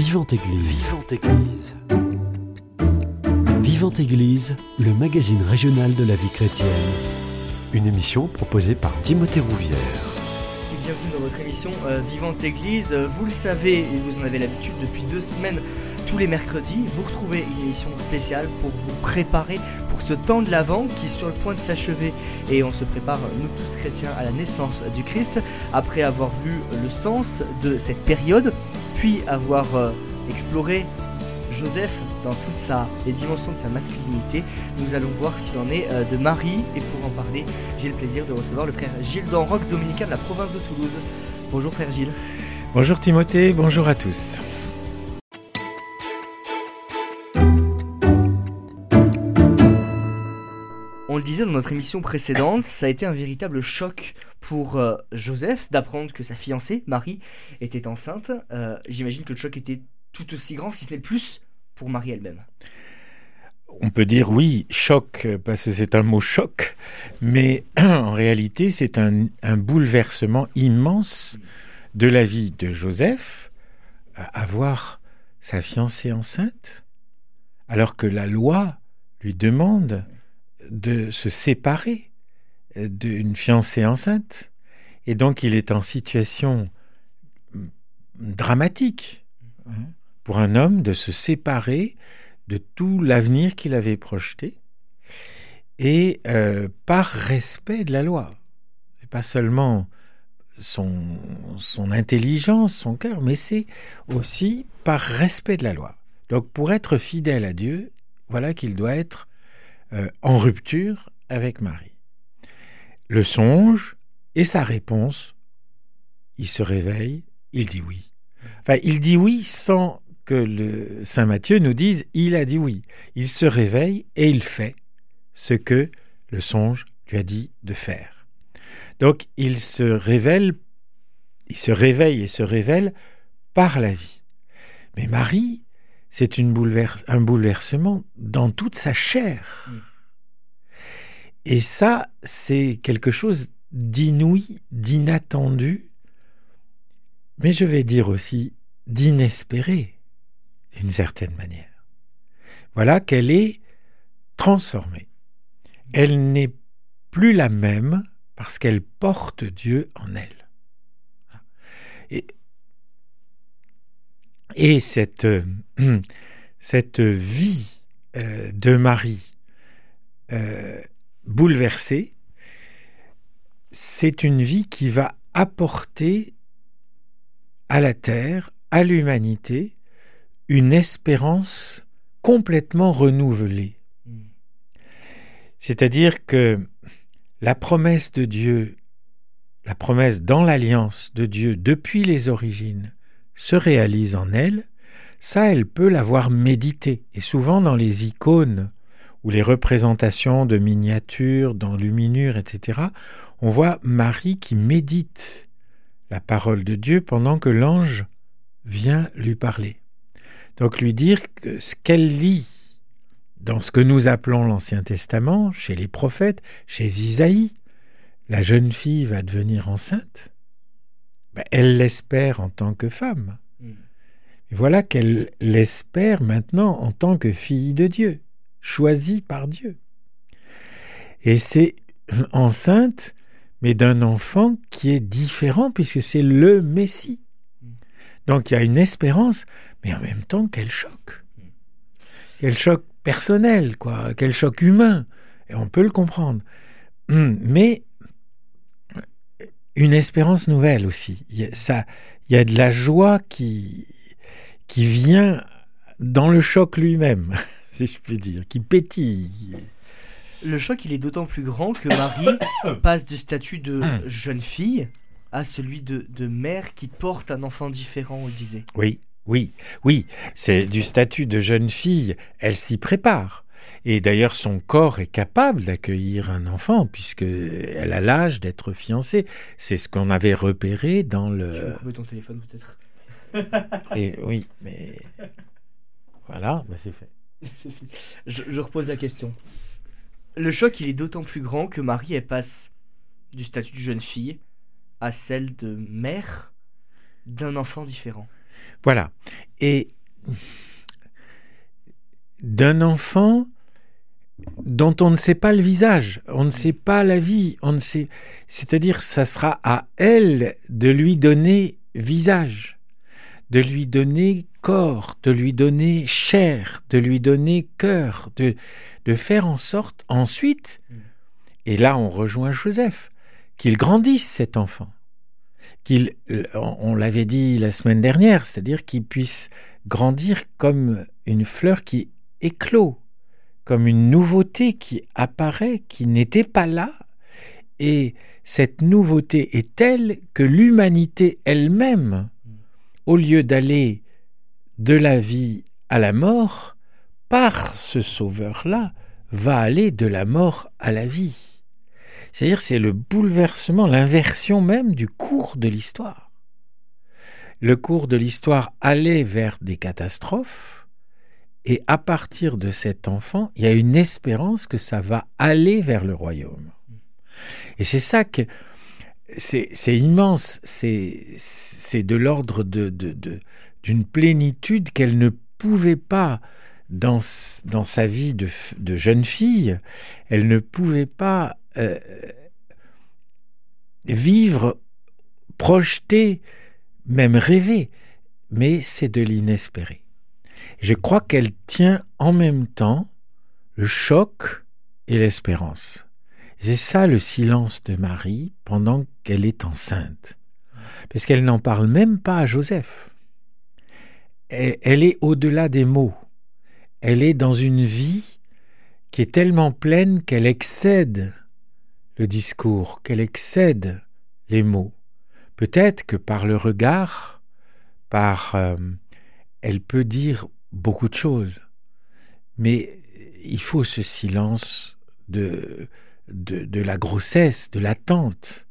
Vivante Église. Vivante Église. Vivante Église, le magazine régional de la vie chrétienne. Une émission proposée par Timothée Rouvière. Bienvenue dans votre émission euh, Vivante Église. Vous le savez et vous en avez l'habitude depuis deux semaines, tous les mercredis, vous retrouvez une émission spéciale pour vous préparer pour ce temps de l'Avent qui est sur le point de s'achever. Et on se prépare, nous tous chrétiens, à la naissance du Christ, après avoir vu le sens de cette période, puis avoir euh, exploré Joseph dans toutes les dimensions de sa masculinité. Nous allons voir ce qu'il en est euh, de Marie. Et pour en parler, j'ai le plaisir de recevoir le frère Gilles Danroc, dominicain de la province de Toulouse. Bonjour frère Gilles. Bonjour Timothée, bonjour à tous. Le disait dans notre émission précédente, ça a été un véritable choc pour euh, Joseph d'apprendre que sa fiancée, Marie, était enceinte. Euh, J'imagine que le choc était tout aussi grand, si ce n'est plus, pour Marie elle-même. On peut dire oui, choc, parce que c'est un mot choc, mais en réalité c'est un, un, bouleversement immense de la vie de Joseph, avoir sa fiancée enceinte, alors que la loi lui demande de se séparer d'une fiancée enceinte. Et donc il est en situation dramatique hein, pour un homme de se séparer de tout l'avenir qu'il avait projeté et euh, par respect de la loi. C'est pas seulement son, son intelligence, son cœur, mais c'est aussi par respect de la loi. Donc pour être fidèle à Dieu, voilà qu'il doit être euh, en rupture avec Marie. Le songe et sa réponse, il se réveille, il dit oui. Enfin, il dit oui sans que le Saint Matthieu nous dise il a dit oui. Il se réveille et il fait ce que le songe lui a dit de faire. Donc il se révèle, il se réveille et se révèle par la vie. Mais Marie, c'est un bouleversement dans toute sa chair. Et ça, c'est quelque chose d'inouï, d'inattendu, mais je vais dire aussi d'inespéré, d'une certaine manière. Voilà qu'elle est transformée. Elle n'est plus la même parce qu'elle porte Dieu en elle. Et et cette, euh, cette vie euh, de Marie euh, bouleversée, c'est une vie qui va apporter à la terre, à l'humanité, une espérance complètement renouvelée. C'est-à-dire que la promesse de Dieu, la promesse dans l'alliance de Dieu depuis les origines, se réalise en elle, ça, elle peut l'avoir médité. Et souvent dans les icônes ou les représentations de miniatures, d'enluminures, etc., on voit Marie qui médite la parole de Dieu pendant que l'ange vient lui parler. Donc lui dire que ce qu'elle lit dans ce que nous appelons l'Ancien Testament, chez les prophètes, chez Isaïe, la jeune fille va devenir enceinte, ben, elle l'espère en tant que femme. Mm. Et voilà qu'elle l'espère maintenant en tant que fille de Dieu, choisie par Dieu. Et c'est enceinte, mais d'un enfant qui est différent, puisque c'est le Messie. Donc il y a une espérance, mais en même temps, quel choc. Quel choc personnel, quoi, quel choc humain. Et on peut le comprendre. Mais une espérance nouvelle aussi. Il y a, ça, il y a de la joie qui, qui vient dans le choc lui-même, si je puis dire, qui pétille. Le choc, il est d'autant plus grand que Marie passe du statut de jeune fille à celui de, de mère qui porte un enfant différent, on le disait. Oui, oui, oui, c'est du statut de jeune fille, elle s'y prépare. Et d'ailleurs, son corps est capable d'accueillir un enfant, puisqu'elle a l'âge d'être fiancée. C'est ce qu'on avait repéré dans le. Tu ton téléphone, peut-être Et, Oui, mais. Voilà, bah c'est fait. je, repose la question. Le choc, il est d'autant plus grand que Marie, elle passe du statut de jeune fille à celle de mère d'un enfant différent. Voilà. Et d'un enfant dont on ne sait pas le visage, on ne sait pas la vie, on ne sait. C'est-à-dire, ça sera à elle de lui donner visage, de lui donner corps, de lui donner chair, de lui donner cœur, de, de faire en sorte ensuite, et là on rejoint Joseph, qu'il grandisse cet enfant, qu'il, euh, on l'avait dit la semaine dernière, c'est-à-dire qu'il puisse grandir comme une fleur qui éclot, comme une nouveauté qui apparaît, qui n'était pas là, et cette nouveauté est telle que l'humanité elle-même, au lieu d'aller de la vie à la mort, par ce sauveur-là, va aller de la mort à la vie. C'est-à-dire c'est le bouleversement, l'inversion même du cours de l'histoire. Le cours de l'histoire allait vers des catastrophes, et à partir de cet enfant, il y a une espérance que ça va aller vers le royaume. Et c'est ça que c'est immense, c'est de l'ordre de, de, d'une plénitude qu'elle ne pouvait pas, dans, dans sa vie de, de, jeune fille, elle ne pouvait pas euh, vivre, projeter, même rêver, mais c'est de l'inespéré. Je crois qu'elle tient en même temps le choc et l'espérance. C'est ça le silence de Marie pendant qu'elle est enceinte. Parce qu'elle n'en parle même pas à Joseph. Elle est au-delà des mots. Elle est dans une vie qui est tellement pleine qu'elle excède le discours, qu'elle excède les mots. Peut-être que par le regard, par euh, elle peut dire beaucoup de choses, mais il faut ce silence de, de, de la grossesse, de l'attente.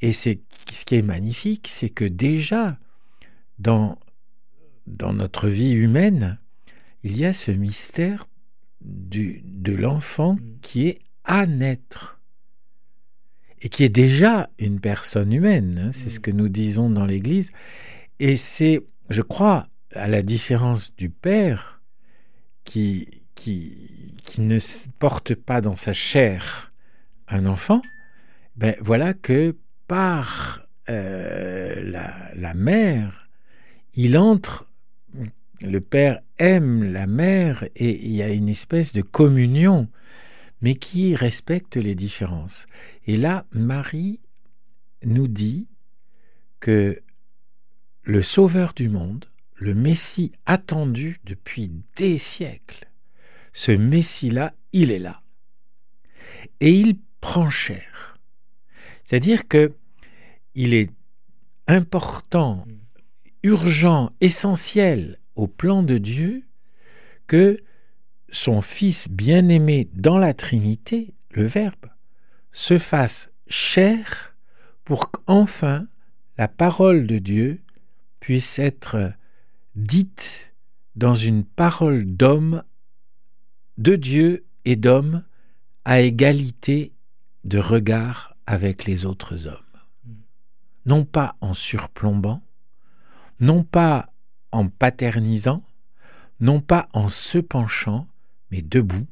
Et c'est ce qui est magnifique, c'est que déjà dans dans notre vie humaine, il y a ce mystère du, de l'enfant mm. qui est à naître et qui est déjà une personne humaine. Hein, c'est ce mm. que nous disons dans l'Église. Et c'est, je crois, à la différence du Père qui, qui, qui ne porte pas dans sa chair un enfant, ben voilà que par euh, la, la mère, il entre le père aime la mère et il y a une espèce de communion, mais qui respecte les différences. Et là, Marie nous dit que le Sauveur du monde, le Messie attendu depuis des siècles, ce Messie-là, il est là. Et il prend chair. C'est-à-dire que il est important, urgent, essentiel au plan de Dieu que son Fils bien-aimé dans la Trinité, le Verbe, se fasse chair pour qu'enfin la parole de Dieu puisse être dite dans une parole d'homme, de Dieu et d'homme, à égalité de regard avec les autres hommes. Non pas en surplombant, non pas en paternisant, non pas en se penchant, mais debout.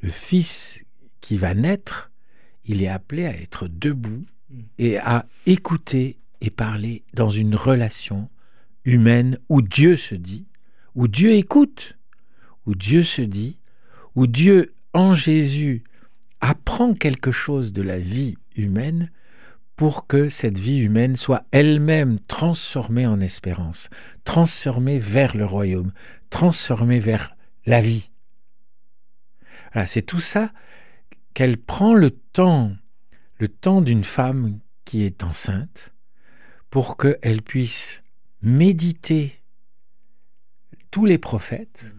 Le Fils qui va naître, il est appelé à être debout et à écouter et parler dans une relation humaine où Dieu se dit, où Dieu écoute, où Dieu se dit, où Dieu en Jésus apprend quelque chose de la vie humaine pour que cette vie humaine soit elle-même transformée en espérance, transformée vers le royaume, transformée vers la vie. c'est tout ça qu'elle prend le temps, le temps d'une femme qui est enceinte, pour qu'elle puisse méditer tous les prophètes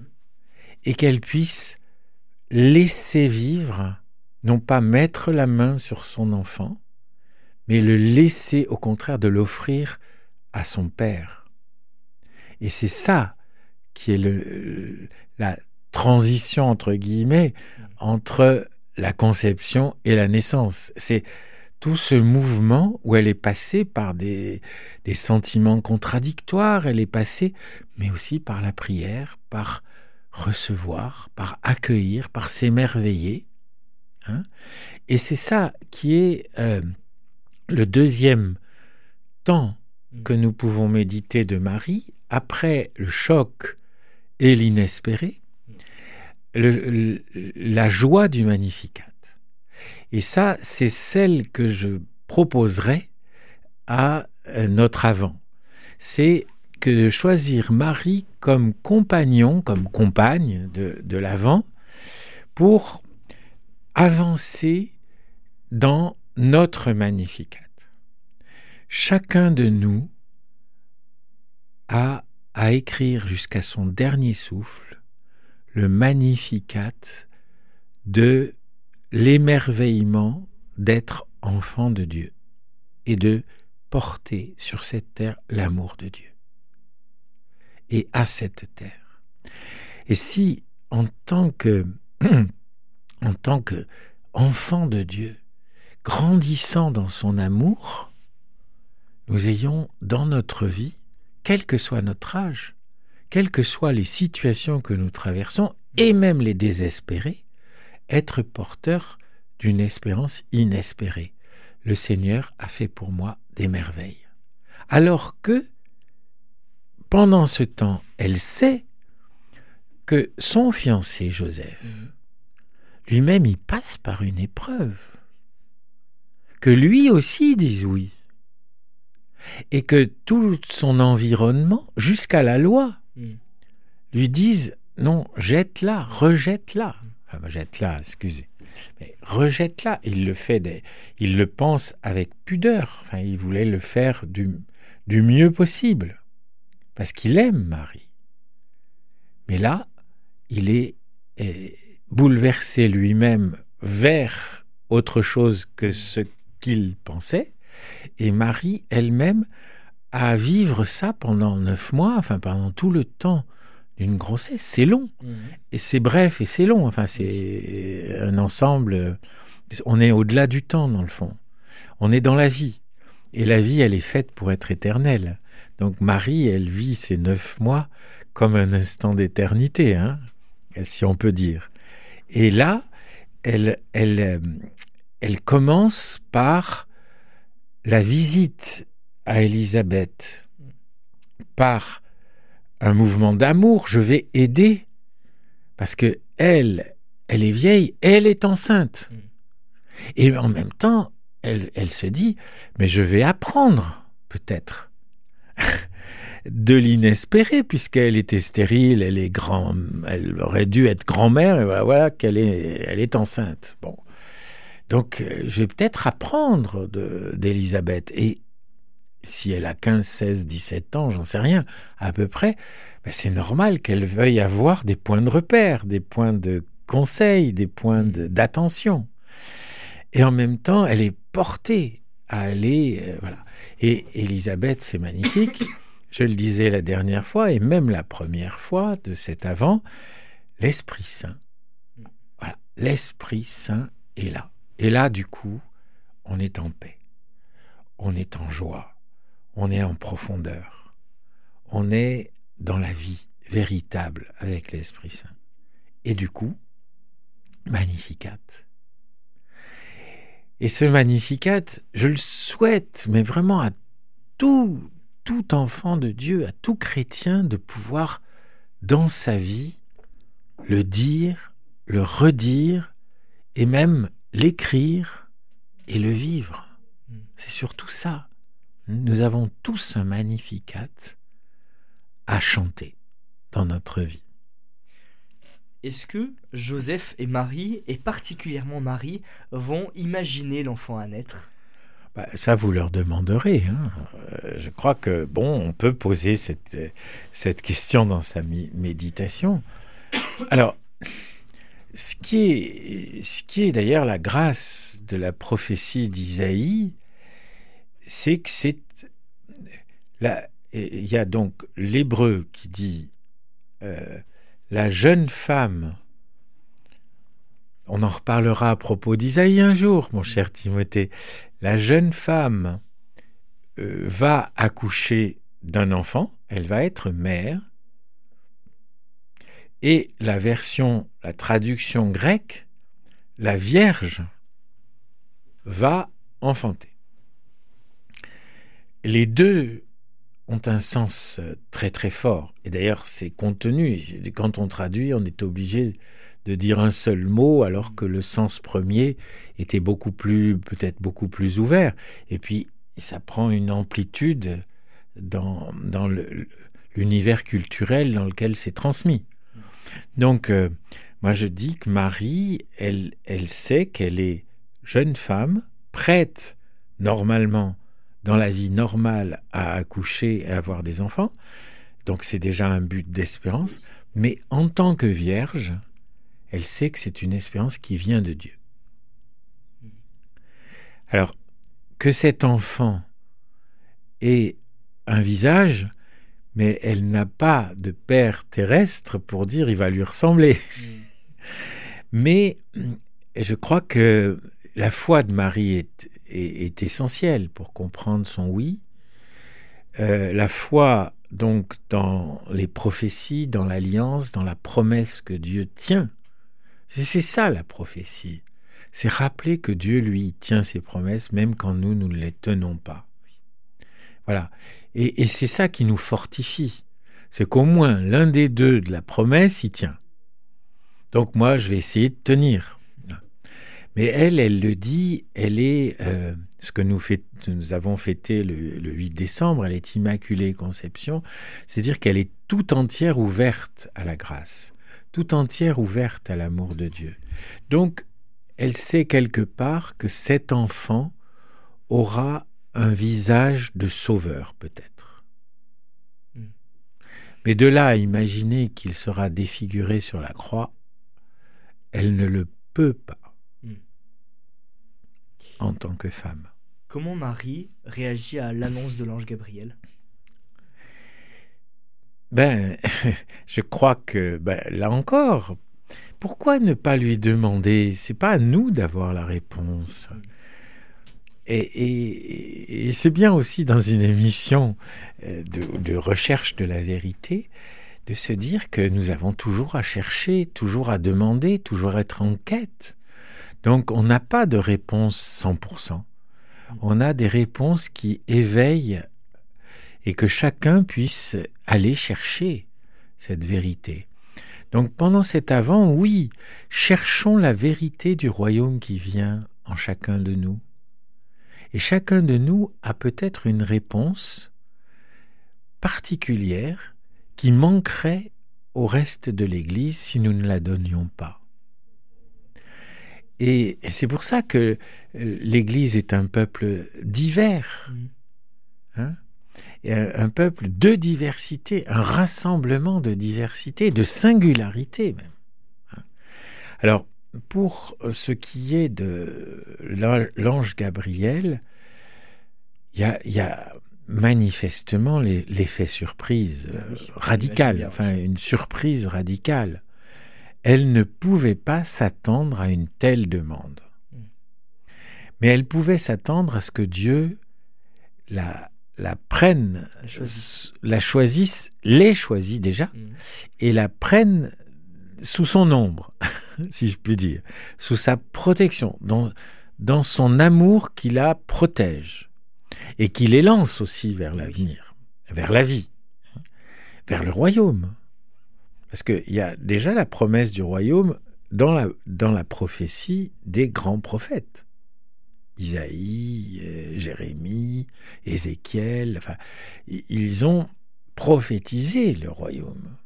et qu'elle puisse laisser vivre, non pas mettre la main sur son enfant, mais le laisser au contraire de l'offrir à son Père. Et c'est ça qui est la transition, entre guillemets, entre la conception et la naissance. C'est tout ce mouvement où elle est passée par des, des sentiments contradictoires, elle est passée, mais aussi par la prière, par recevoir, par accueillir, par s'émerveiller. Hein. Et c'est ça qui est euh, le deuxième temps mm. que nous pouvons méditer de Marie après le choc et l'inespéré, la joie du Magnificat. Et ça, c'est celle que je proposerai à euh, notre avant. C'est que de choisir Marie comme compagnon, comme compagne de, de l'avant, pour avancer dans notre Magnificat. Chacun de nous a à écrire jusqu'à son dernier souffle le Magnificat de l'émerveillement d'être enfant de Dieu et de porter sur cette terre l'amour de Dieu et à cette terre. Et si en tant que en tant que enfant de Dieu, grandissant dans son amour, nous ayons dans notre vie, quel que soit notre âge, quelles que soient les situations que nous traversons, et même les désespérés, être porteur d'une espérance inespérée. Le Seigneur a fait pour moi des merveilles. Alors que, pendant ce temps, elle sait que son fiancé Joseph, mhm. lui-même, il passe par une épreuve. Que lui aussi dise oui. Et que tout son environnement, jusqu'à la loi, mhm. lui dise non, jette-la, rejette-la. Enfin, jette-la, excusez. Mais rejette-la. Il le fait, des, il le pense avec pudeur. Enfin, il voulait le faire du, du mieux possible. Parce qu'il aime Marie. Mais là, il est, est bouleversé lui-même vers autre chose que ce qu'il pensait. Et Marie elle-même a vivre ça pendant neuf mois, enfin pendant tout le temps d'une grossesse. C'est long. Mmh. Et c'est bref et c'est long. Enfin, c'est un ensemble. On est au-delà du temps, dans le fond. On est dans la vie. Et la vie, elle est faite pour être éternelle. Donc Marie, elle vit ces neuf mois comme un instant d'éternité, hein, si on peut dire. Et là, elle, elle, elle commence par la visite à Élisabeth, par un mouvement d'amour, je vais aider parce que elle, elle est vieille, elle est enceinte. Mm. Et en même temps, elle, elle se dit, mais je vais apprendre, peut-être, de l'inespéré, puisqu'elle était stérile, elle est grand, elle aurait dû être grand-mère, et voilà, qu'elle est, elle est enceinte. Bon. Donc, euh, je vais peut-être apprendre d'Élisabeth. Et si elle a 15, 16, 17 ans, j'en sais rien, à peu près, ben c'est normal qu'elle veuille avoir des points de repère, des points de conseil, des points d'attention. Et en même temps, elle est portée à aller. Euh, voilà. Et Elisabeth, c'est magnifique. Je le disais la dernière fois, et même la première fois de cet avant, l'Esprit Saint. Voilà, l'Esprit Saint est là. Et là, du coup, on est en paix. On est en joie on est en profondeur. On est dans la vie véritable avec l'Esprit Saint. Et du coup, Magnificat. Et ce Magnificat, je le souhaite, mais vraiment à tout, tout enfant de Dieu, à tout chrétien, de pouvoir, dans sa vie, le dire, le redire, et même l'écrire et le vivre. Mm. C'est surtout ça nous avons tous un magnificat à chanter dans notre vie. Est-ce que Joseph et Marie, et particulièrement Marie, vont imaginer l'enfant à naître? Bah, ça, vous leur demanderez. Hein. Euh, je crois que, bon, on peut poser cette, cette question dans sa méditation. Alors, ce qui est, d'ailleurs la grâce de la prophétie d'Isaïe, c'est que c'est là il y a donc l'hébreu qui dit euh, la jeune femme on en reparlera à propos d'Isaïe un jour, mon cher Timothée. la jeune femme euh, va accoucher d'un enfant, elle va être mère, et la version, la traduction grecque, la Vierge va enfanter. Les deux ont un sens très très fort. Et d'ailleurs, c'est contenu. Quand on traduit, on est obligé de dire un seul mot alors que le sens premier était beaucoup plus, peut-être beaucoup plus ouvert. Et puis, ça prend une amplitude dans, dans l'univers culturel dans lequel c'est transmis. Donc, euh, moi je dis que Marie, elle, elle sait qu'elle est jeune femme, prête normalement dans la vie normale à accoucher et à avoir des enfants. Donc c'est déjà un but d'espérance. Mais en tant que vierge, elle sait que c'est une espérance qui vient de Dieu. Alors, que cet enfant ait un visage, mais elle n'a pas de père terrestre pour dire il va lui ressembler. Mm. mais je crois que la foi de Marie est, est, essentielle pour comprendre son oui. Euh, la foi, donc, dans les prophéties, dans l'alliance, dans la promesse que Dieu tient. C'est ça la prophétie. C'est rappeler que Dieu, lui, tient ses promesses, même quand nous, nous ne les tenons pas. Voilà. Et, c'est ça qui nous fortifie. C'est qu'au moins l'un des deux de la promesse y tient. Donc moi, je vais essayer de tenir. Mais elle, elle le dit, elle est, euh, ce que nous, nous avons fêté le, 8 décembre, elle est Immaculée Conception, c'est-à-dire qu'elle est tout entière ouverte à la grâce, tout entière ouverte à l'amour de Dieu. Donc, elle sait quelque part que cet enfant aura un visage de sauveur, peut-être. Hmm. Mais de là à imaginer qu'il sera défiguré sur la croix, elle ne le peut pas en tant que femme. Comment Marie réagit à l'annonce de l'ange Gabriel? Ben, je crois que, ben, là encore, pourquoi ne pas lui demander? C'est pas à nous d'avoir la réponse. Et, c'est bien aussi dans une émission euh, de, de, recherche de la vérité de se dire que nous avons toujours à chercher, toujours à demander, toujours à être en quête. Donc on n'a pas de réponse 100%. On a des réponses qui éveillent et que chacun puisse aller chercher cette vérité. Donc pendant cet avant, oui, cherchons la vérité du royaume qui vient en chacun de nous. Et chacun de nous a peut-être une réponse particulière qui manquerait au reste de l'Église si nous ne la donnions pas. Et c'est pour ça que euh, l'Église est un peuple divers, mm. hein un peuple de diversité, un rassemblement de diversité, de singularité même. Hein. Alors, pour ce qui est de l'ange Gabriel, il y a, manifestement l'effet surprise euh, radical, enfin une surprise radicale elle ne pouvait pas s'attendre à une telle demande. Mais elle pouvait s'attendre à ce que Dieu la, la prenne, la choisisse, l'ait choisie déjà, mm. et la prenne sous son ombre, si je puis dire, sous sa protection, dans, dans son amour qui la protège, et qui les lance aussi vers l'avenir, vers la vie, vers le royaume. Parce qu'il y a déjà la promesse du royaume dans la, dans la prophétie des grands prophètes. Isaïe, euh, Jérémie, Ézéchiel, enfin, ils ont prophétisé le royaume.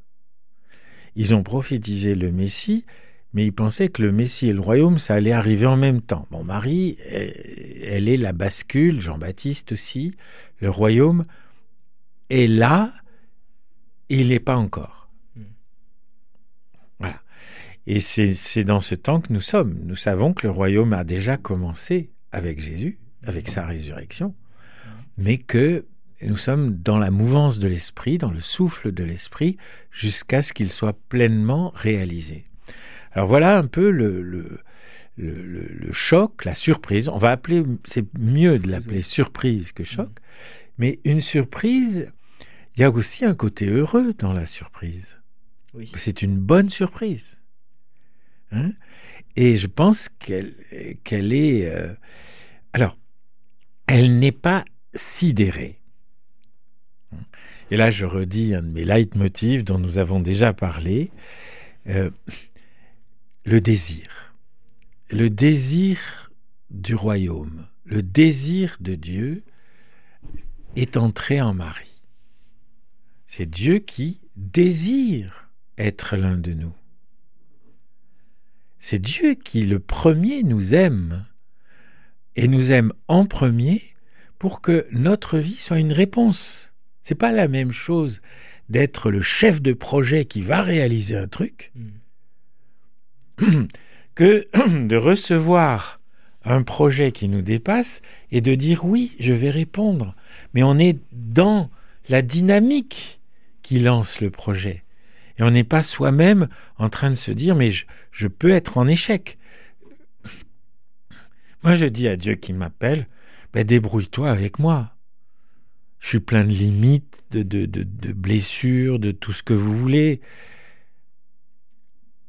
Ils ont prophétisé le Messie, mais ils pensaient que le Messie et le royaume, ça allait arriver en même temps. Bon, Marie, elle est la bascule, Jean-Baptiste aussi, le royaume est là, il n'est pas encore. Et c'est dans ce temps que nous sommes. Nous savons que le royaume a déjà commencé avec Jésus, avec sa résurrection, mais que nous sommes dans la mouvance de l'esprit, dans le souffle de l'esprit, jusqu'à ce qu'il soit pleinement réalisé. Alors voilà un peu le, le, choc, la surprise. On va appeler, c'est mieux de l'appeler surprise que choc, mm. mais une surprise, il y a aussi un côté heureux dans la surprise. C'est une bonne surprise. Hein Et je pense qu'elle qu'elle est... Euh, alors, elle n'est pas sidérée. Et là, je redis un de mes leitmotivs dont nous avons déjà parlé, euh, le désir. Le désir du royaume, le désir de Dieu est entré en Marie. C'est Dieu qui désire être l'un de nous. C'est Dieu qui, le premier, nous aime, et nous aime en premier pour que notre vie soit une réponse. C'est pas la même chose d'être le chef de projet qui va réaliser un truc hmm. que de recevoir un projet qui nous dépasse et de dire oui, je vais répondre. Mais on est dans la dynamique qui lance le projet. Et on n'est pas soi-même en train de se dire mais je, peux être en échec. Moi je dis à Dieu qui m'appelle, ben, débrouille-toi avec moi. Je suis plein de limites, de, de, de, blessures, de tout ce que vous voulez.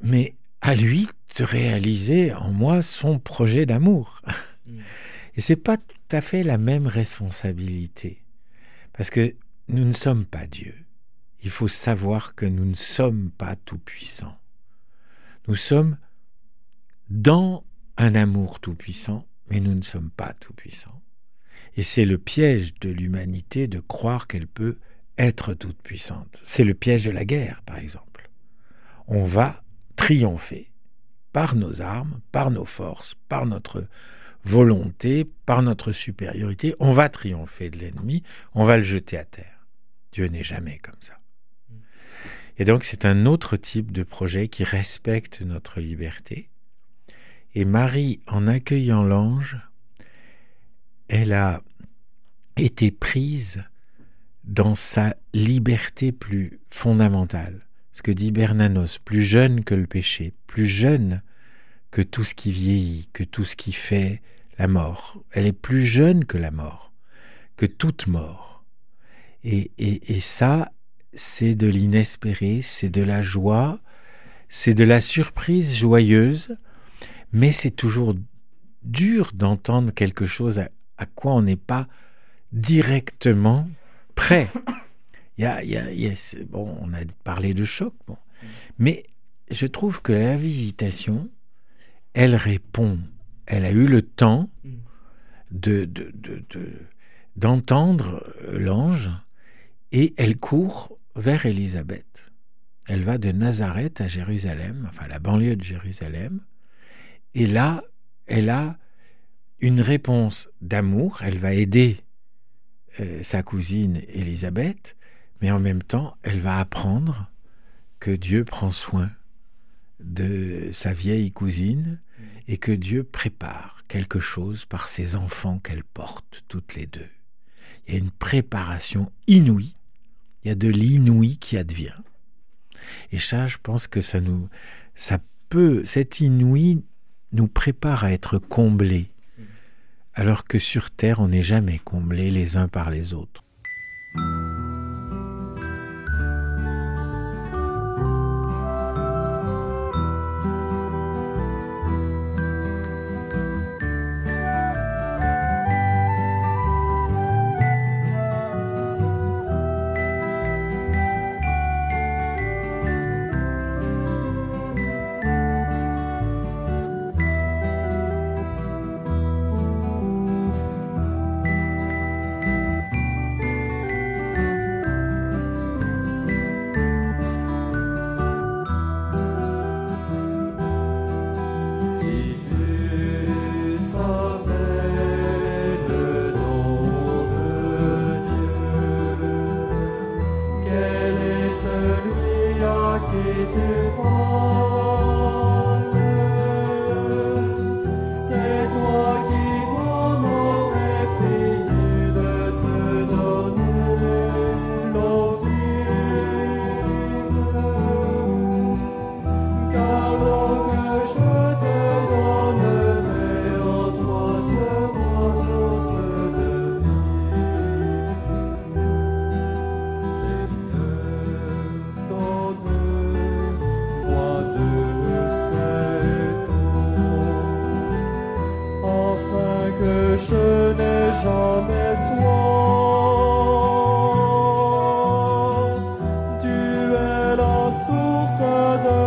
Mais à lui de réaliser en moi son projet d'amour. Mm. Et c'est pas tout à fait la même responsabilité. Parce que nous ne sommes pas Dieu. Il faut savoir que nous ne sommes pas tout-puissants. Nous sommes dans un amour tout-puissant, mais nous ne sommes pas tout-puissants. Et c'est le piège de l'humanité de croire qu'elle peut être toute puissante. C'est le piège de la guerre, par exemple. On va triompher par nos armes, par nos forces, par notre volonté, par notre supériorité. On va triompher de l'ennemi, on va le jeter à terre. Dieu n'est jamais comme ça. Et donc c'est un autre type de projet qui respecte notre liberté. Et Marie, en accueillant l'ange, elle a été prise dans sa liberté plus fondamentale. Ce que dit Bernanos, plus jeune que le péché, plus jeune que tout ce qui vieillit, que tout ce qui fait la mort. Elle est plus jeune que la mort, que toute mort. Et, et, et ça, c'est de l'inespéré, c'est de la joie, c'est de la surprise joyeuse, mais c'est toujours dur d'entendre quelque chose à quoi on n'est pas directement prêt. Il y a, bon, on a parlé de choc, bon. mais je trouve que la visitation, elle répond, elle a eu le temps de, d'entendre de, l'ange et elle court vers Élisabeth. Elle va de Nazareth à Jérusalem, enfin la banlieue de Jérusalem, et là, elle a une réponse d'amour, elle va aider euh, sa cousine Élisabeth, mais en même temps, elle va apprendre que Dieu prend soin de sa vieille cousine et que Dieu prépare quelque chose par ses enfants qu'elle porte toutes les deux. Il y a une préparation inouïe, il y a de l'inouï qui advient. Et ça, je pense que ça nous, ça peut, cet inouï nous prépare à être comblés alors que sur Terre on n'est jamais comblés les uns par les autres. sada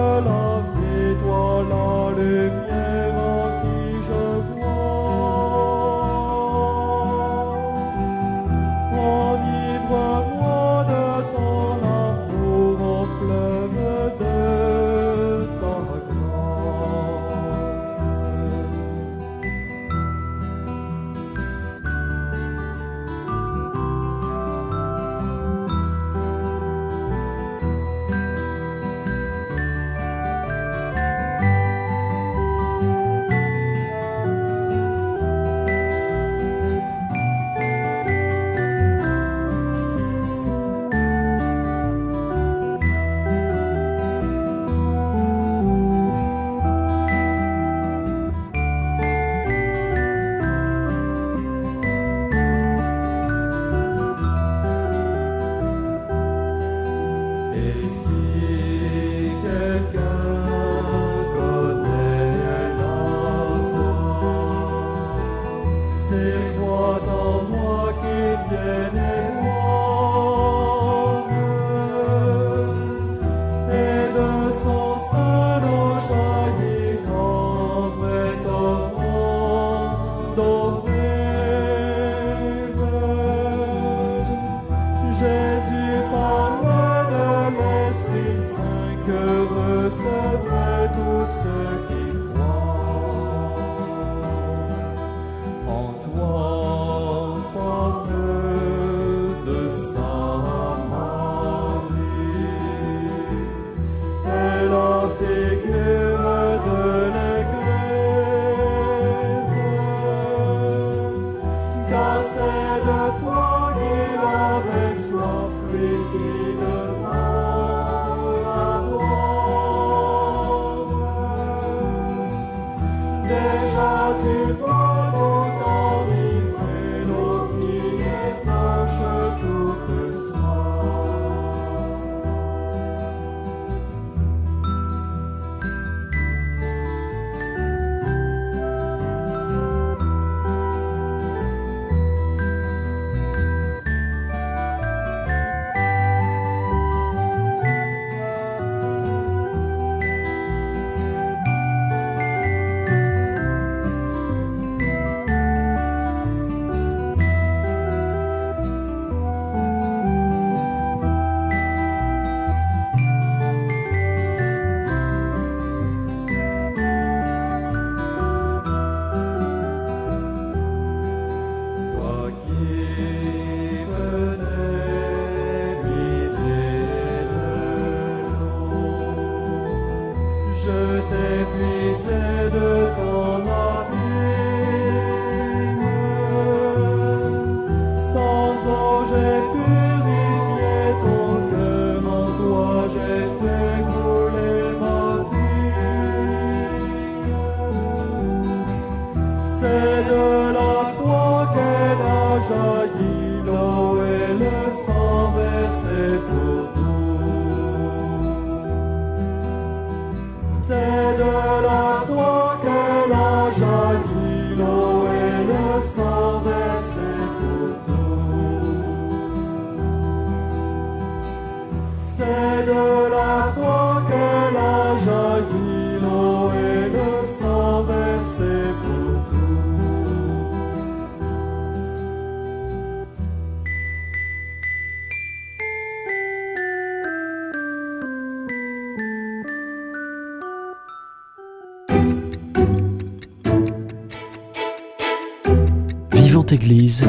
Église,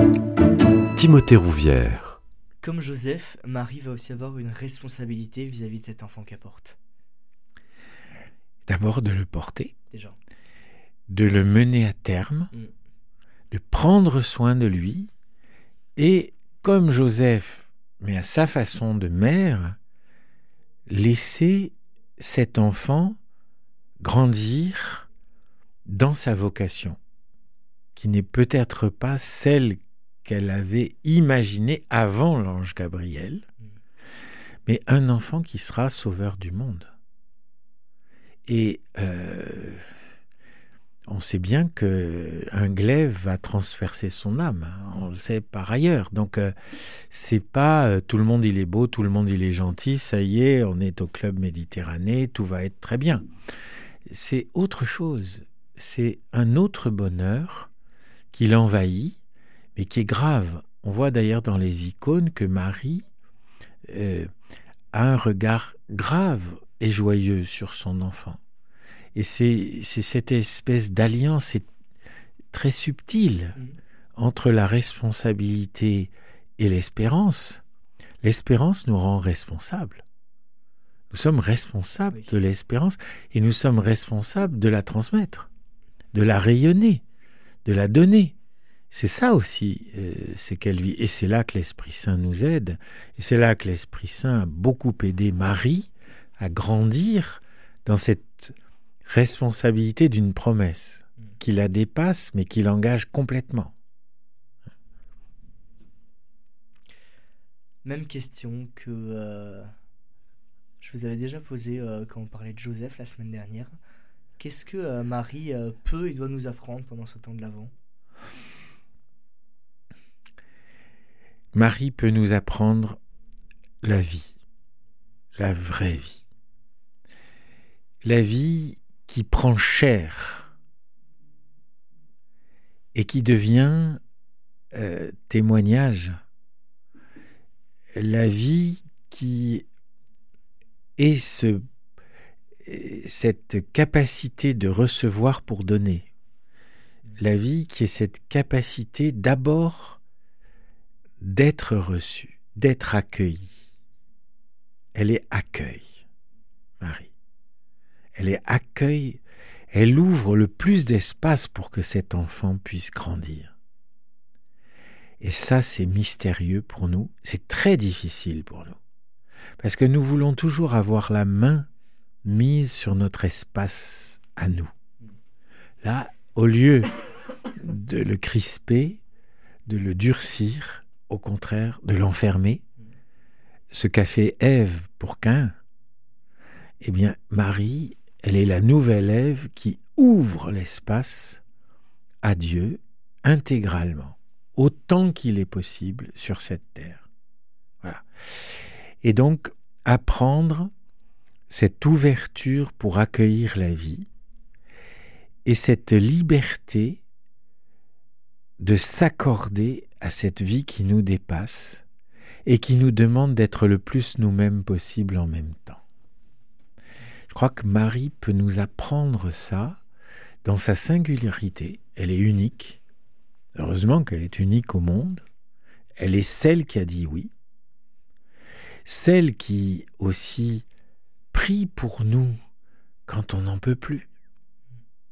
Timothée Rouvière. Comme Joseph, Marie va aussi avoir une responsabilité vis-à-vis de cet enfant qu'elle porte. D'abord de le porter, Déjà. de le mener à terme, Mm. de prendre soin de lui, et comme Joseph, mais à sa façon de mère, laisser cet enfant grandir dans sa vocation qui n'est peut-être pas celle qu'elle avait imaginée avant l'ange Gabriel, mais un enfant qui sera sauveur du monde. Et euh, on sait bien que un glaive va transpercer son âme. hein, On le sait par ailleurs. Donc euh, c'est pas euh, tout le monde il est beau, tout le monde il est gentil. Ça y est, on est au club Méditerranée, tout va être très bien. C'est autre chose. C'est un autre bonheur qui l'envahit, mais qui est grave. On voit d'ailleurs dans les icônes que Marie euh, a un regard grave et joyeux sur son enfant. Et c'est cette espèce d'alliance très subtile Mhm. entre la responsabilité et l'espérance. L'espérance nous rend responsables. Nous sommes responsables Oui. de l'espérance et nous sommes responsables de la transmettre, de la rayonner, de la donner. C'est ça aussi, euh, c'est qu'elle vit. Et c'est là que l'Esprit Saint nous aide. Et c'est là que l'Esprit Saint a beaucoup aidé Marie à grandir dans cette responsabilité d'une promesse qui la dépasse, mais qui l'engage complètement. Même question que euh, je vous avais déjà posée euh, quand on parlait de Joseph la semaine dernière. Qu'est-ce que euh, Marie euh, peut et doit nous apprendre pendant ce temps de l'Avent? Marie peut nous apprendre la vie, la vraie vie. La vie qui prend chair et qui devient euh, témoignage. La vie qui est ce cette capacité de recevoir pour donner. La vie qui est cette capacité d'abord d'être reçue, d'être accueillie. Elle est accueil, Marie. Elle est accueil, elle ouvre le plus d'espace pour que cet enfant puisse grandir. Et ça, c'est mystérieux pour nous, c'est très difficile pour nous. Parce que nous voulons toujours avoir la main mise sur notre espace à nous. Là, au lieu de le crisper, de le durcir, au contraire, de l'enfermer, ce qu'a fait Ève pour Cain, eh bien, Marie, elle est la nouvelle Ève qui ouvre l'espace à Dieu intégralement, autant qu'il est possible sur cette terre. Voilà. Et donc, apprendre cette ouverture pour accueillir la vie et cette liberté de s'accorder à cette vie qui nous dépasse et qui nous demande d'être le plus nous-mêmes possible en même temps. Je crois que Marie peut nous apprendre ça dans sa singularité. Elle est unique. Heureusement qu'elle est unique au monde. Elle est celle qui a dit oui. Celle qui aussi prie pour nous quand on n'en peut plus.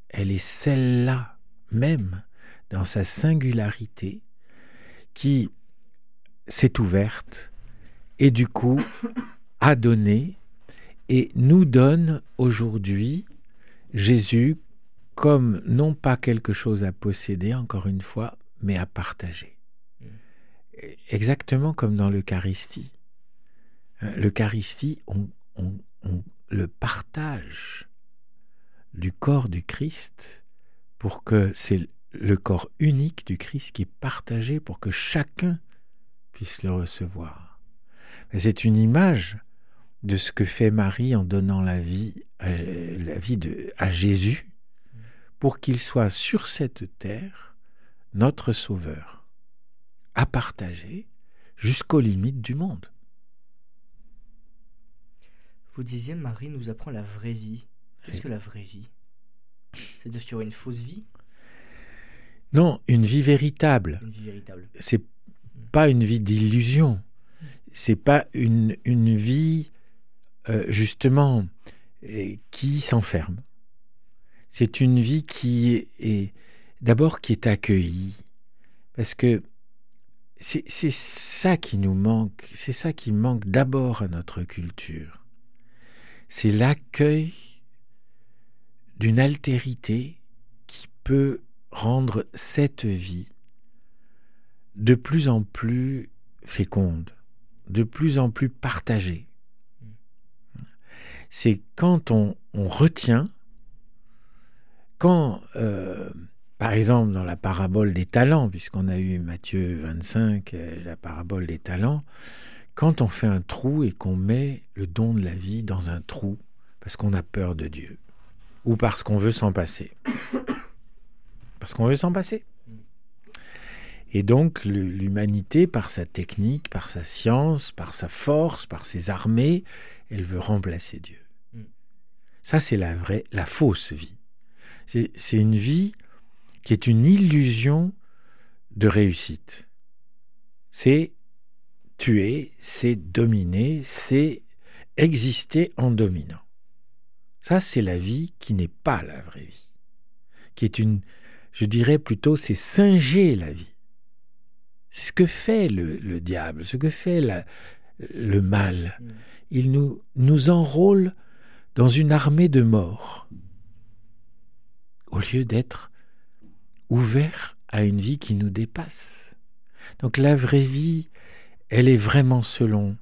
Elle est celle-là même, dans sa singularité, qui s'est ouverte et du coup a donné et nous donne aujourd'hui Jésus comme non pas quelque chose à posséder, encore une fois, mais à partager. Exactement comme dans l'Eucharistie. L'Eucharistie, on, le partage du corps du Christ pour que c'est le corps unique du Christ qui est partagé pour que chacun puisse le recevoir. C'est une image de ce que fait Marie en donnant la vie, à, Jésus pour qu'il soit sur cette terre notre Sauveur, à partager jusqu'aux limites du monde. Vous disiez, Marie nous apprend la vraie vie. Qu'est-ce que la vraie vie? C'est de faire une fausse vie? Non, une vie véritable. Une vie véritable. C'est pas une vie d'illusion. C'est pas une, une vie euh, justement, qui s'enferme. C'est une vie qui est, d'abord qui est accueillie, parce que c'est ça qui nous manque, c'est ça qui manque d'abord à notre culture. C'est l'accueil d'une altérité qui peut rendre cette vie de plus en plus féconde, de plus en plus partagée. C'est quand on, retient, quand, euh, par exemple, dans la parabole des talents, puisqu'on a eu Matthieu 25, euh, la parabole des talents, quand on fait un trou et qu'on met le don de la vie dans un trou, parce qu'on a peur de Dieu, ou parce qu'on veut s'en passer. Parce qu'on veut s'en passer. Et donc l'humanité, par sa technique, par sa science, par sa force, par ses armées, elle veut remplacer Dieu. Ça, c'est la vraie, la fausse vie. C'est une vie qui est une illusion de réussite. C'est tuer, c'est dominer, c'est exister en dominant. Ça, c'est la vie qui n'est pas la vraie vie. Qui est une, je dirais plutôt, c'est singer la vie. C'est ce que fait le, diable, ce que fait le mal. Mm. Il nous, nous enrôle dans une armée de morts, au lieu d'être ouvert à une vie qui nous dépasse. Donc la vraie vie, elle est vraiment selon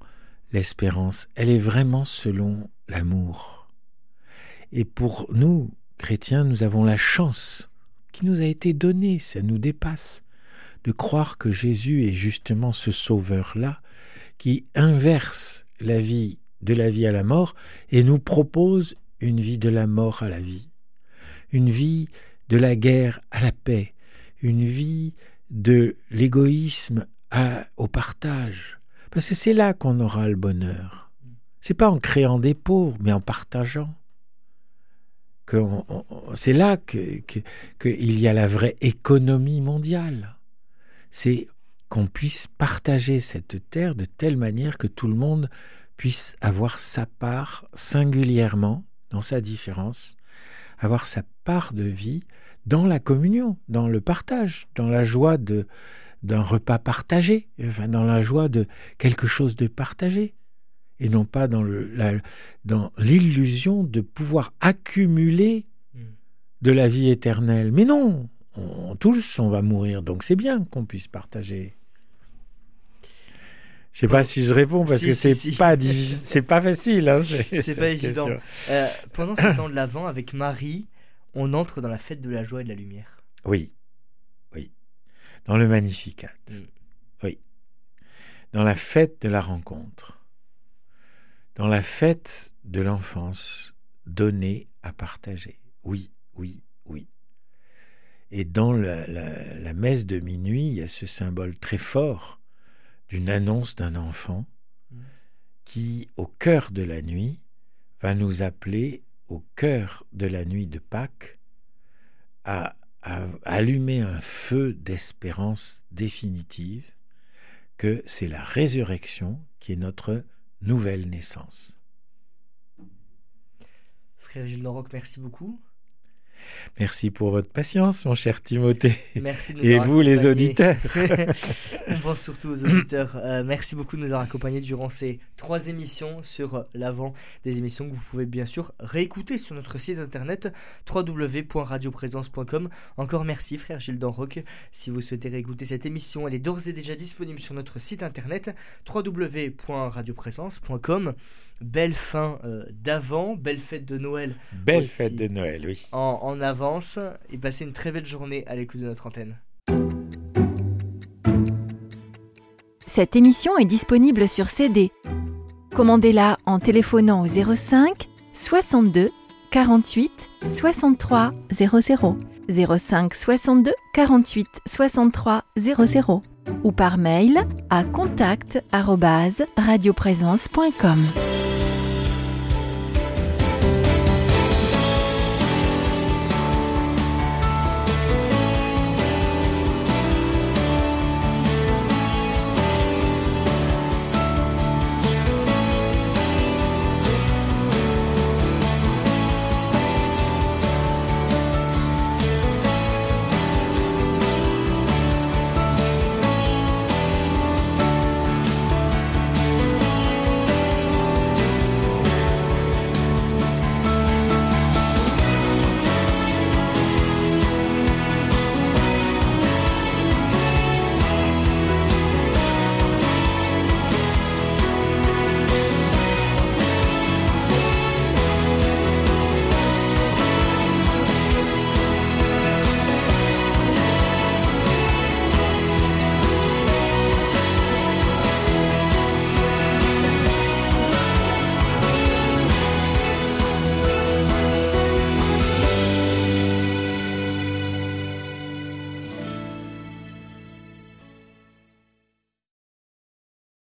l'espérance, elle est vraiment selon l'amour. Et pour nous, chrétiens, nous avons la chance qui nous a été donnée, ça nous dépasse, de croire que Jésus est justement ce sauveur-là qui inverse la vie de la vie à la mort et nous propose une vie de la mort à la vie, une vie de la guerre à la paix, une vie de l'égoïsme au partage. Parce que c'est là qu'on aura le bonheur. C'est pas en créant des pauvres, mais en partageant. c'est là que, que- qu'il y a la vraie économie mondiale. C'est qu'on puisse partager cette terre de telle manière que tout le monde puisse avoir sa part singulièrement, dans sa différence, avoir sa part de vie dans la communion, dans le partage, dans la joie de d'un repas partagé, enfin dans la joie de quelque chose de partagé, et non pas dans le la- dans l'illusion de pouvoir accumuler Mm. de la vie éternelle. Mais non, on, tous on va mourir, donc c'est bien qu'on puisse partager. Je sais pas si je réponds parce Si, que si, c'est si. pas difficile, c'est pas facile. Hein, C'est pas évident. Euh, pendant ce temps de l'Avent, avec Marie, on entre dans la fête de la joie et de la lumière. Oui. Dans le Magnificat. Mm. Oui. Dans la fête de la rencontre. Dans la fête de l'enfance donnée à partager. Oui, oui, oui. Et dans la, la- la messe de minuit, il y a ce symbole très fort d'une annonce d'un enfant Mm. qui, au cœur de la nuit, va nous appeler au cœur de la nuit de Pâques à, à allumer un feu d'espérance définitive que c'est la résurrection qui est notre nouvelle naissance. Frère Gilles Loroc, merci beaucoup. Merci pour votre patience, mon cher Timothée. Merci de nous Et avoir vous, les auditeurs. On pense surtout aux auditeurs. Euh, merci beaucoup de nous avoir accompagnés durant ces trois émissions sur l'avant. Des émissions que vous pouvez bien sûr réécouter sur notre site internet www.radioprésence.com. Encore merci, frère Gilles Danroc. Si vous souhaitez réécouter cette émission, elle est d'ores et déjà disponible sur notre site internet www.radioprésence.com. Belle fin euh, d'avant, belle fête de Noël Belle Aussi. fête de Noël, oui. en, en avance et passez une très belle journée à l'écoute de notre antenne. Cette émission est disponible sur CD. Commandez-la en téléphonant au 05 62 48 63 00 05 62 48 63 00 ou par mail à contact@radioprésence.com.